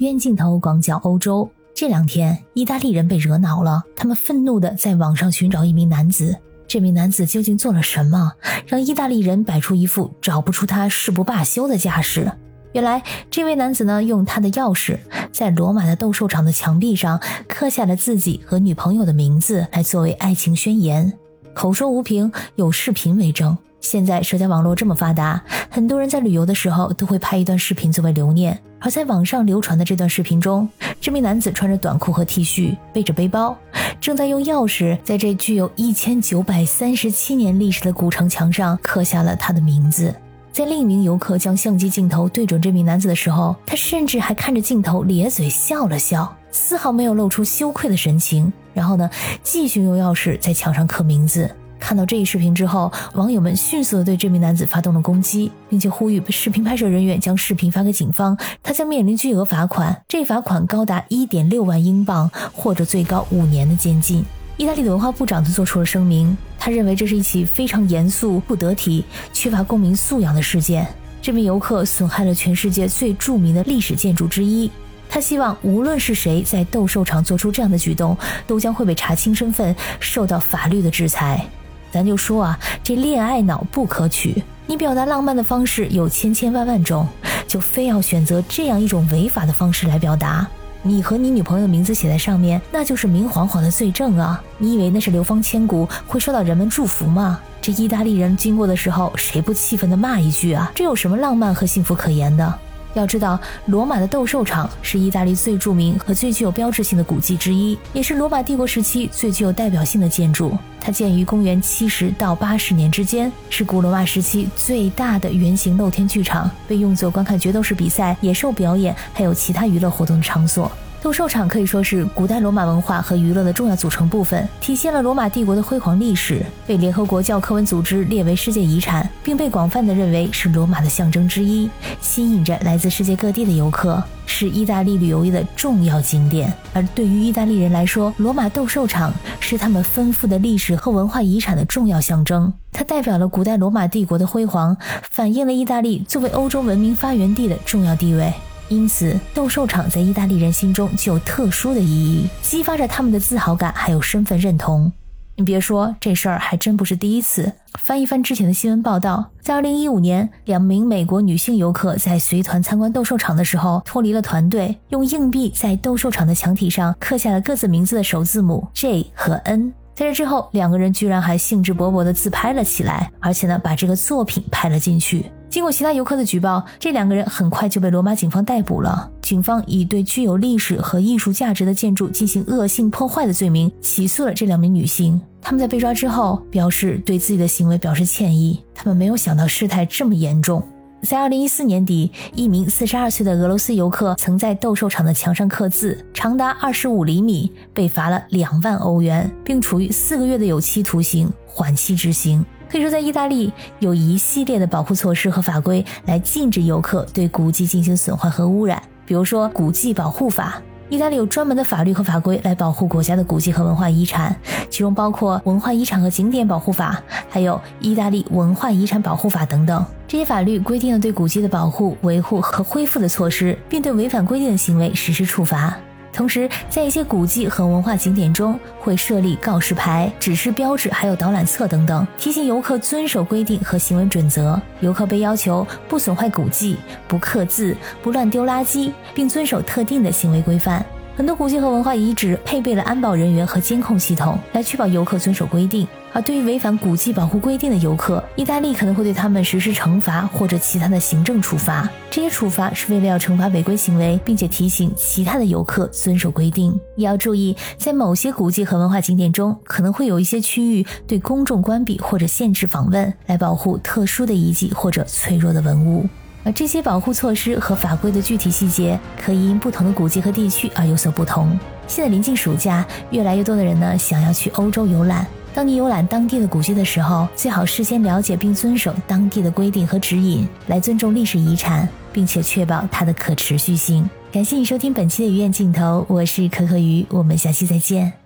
冤镜头广角欧洲。这两天，意大利人被惹恼了，他们愤怒地在网上寻找一名男子。这名男子究竟做了什么，让意大利人摆出一副找不出他誓不罢休的架势？原来，这位男子呢，用他的钥匙在罗马的斗兽场的墙壁上刻下了自己和女朋友的名字，来作为爱情宣言。口说无凭，有视频为证。现在社交网络这么发达，很多人在旅游的时候都会拍一段视频作为留念。而在网上流传的这段视频中，这名男子穿着短裤和 T 恤，背着背包，正在用钥匙在这具有一千九百三十七年历史的古城墙上刻下了他的名字。在另一名游客将相机镜头对准这名男子的时候，他甚至还看着镜头咧嘴笑了笑，丝毫没有露出羞愧的神情。然后呢，继续用钥匙在墙上刻名字。看到这一视频之后，网友们迅速地对这名男子发动了攻击，并且呼吁视频拍摄人员将视频发给警方，他将面临巨额罚款，这罚款高达一点六万英镑，或者最高五年的监禁。意大利的文化部长则做出了声明，他认为这是一起非常严肃、不得体、缺乏公民素养的事件。这名游客损害了全世界最著名的历史建筑之一，他希望无论是谁在斗兽场做出这样的举动，都将会被查清身份，受到法律的制裁。咱就说啊，这恋爱脑不可取。你表达浪漫的方式有千千万万种，就非要选择这样一种违法的方式来表达。你和你女朋友的名字写在上面，那就是明晃晃的罪证啊！你以为那是流芳千古，会受到人们祝福吗？这意大利人经过的时候，谁不气愤的骂一句啊？这有什么浪漫和幸福可言的？要知道，罗马的斗兽场是意大利最著名和最具有标志性的古迹之一，也是罗马帝国时期最具有代表性的建筑。它建于公元七十到八十年之间，是古罗马时期最大的圆形露天剧场，被用作观看角斗士比赛、野兽表演还有其他娱乐活动的场所。斗兽场可以说是古代罗马文化和娱乐的重要组成部分，体现了罗马帝国的辉煌历史，被联合国教科文组织列为世界遗产，并被广泛的认为是罗马的象征之一，吸引着来自世界各地的游客，是意大利旅游业的重要景点。而对于意大利人来说，罗马斗兽场是他们丰富的历史和文化遗产的重要象征，它代表了古代罗马帝国的辉煌，反映了意大利作为欧洲文明发源地的重要地位。因此，斗兽场在意大利人心中具有特殊的意义，激发着他们的自豪感，还有身份认同。你别说，这事儿还真不是第一次。翻一翻之前的新闻报道，在2015年，两名美国女性游客在随团参观斗兽场的时候，脱离了团队，用硬币在斗兽场的墙体上刻下了各自名字的首字母 J 和 N。在这之后，两个人居然还兴致勃勃地自拍了起来，而且呢，把这个作品拍了进去。经过其他游客的举报，这两个人很快就被罗马警方逮捕了。警方以对具有历史和艺术价值的建筑进行恶性破坏的罪名起诉了这两名女性。他们在被抓之后表示对自己的行为表示歉意，他们没有想到事态这么严重。在二零一四年底，一名四十二岁的俄罗斯游客曾在斗兽场的墙上刻字，长达二十五厘米，被罚了两万欧元，并处以四个月的有期徒刑，缓期执行。可以说，在意大利有一系列的保护措施和法规来禁止游客对古迹进行损坏和污染。比如说《古迹保护法》，意大利有专门的法律和法规来保护国家的古迹和文化遗产，其中包括《文化遗产和景点保护法》，还有《意大利文化遗产保护法》等等。这些法律规定了对古迹的保护、维护和恢复的措施，并对违反规定的行为实施处罚。同时，在一些古迹和文化景点中，会设立告示牌、指示标志，还有导览册等等，提醒游客遵守规定和行为准则。游客被要求不损坏古迹、不刻字、不乱丢垃圾，并遵守特定的行为规范。很多古迹和文化遗址配备了安保人员和监控系统，来确保游客遵守规定。而对于违反古迹保护规定的游客，意大利可能会对他们实施惩罚或者其他的行政处罚。这些处罚是为了要惩罚违规行为，并且提醒其他的游客遵守规定。也要注意，在某些古迹和文化景点中，可能会有一些区域对公众关闭或者限制访问，来保护特殊的遗迹或者脆弱的文物。而这些保护措施和法规的具体细节，可以因不同的古迹和地区而有所不同。现在临近暑假，越来越多的人呢想要去欧洲游览。当你游览当地的古迹的时候，最好事先了解并遵守当地的规定和指引，来尊重历史遗产，并且确保它的可持续性。感谢你收听本期的鱼眼镜头，我是可可鱼，我们下期再见。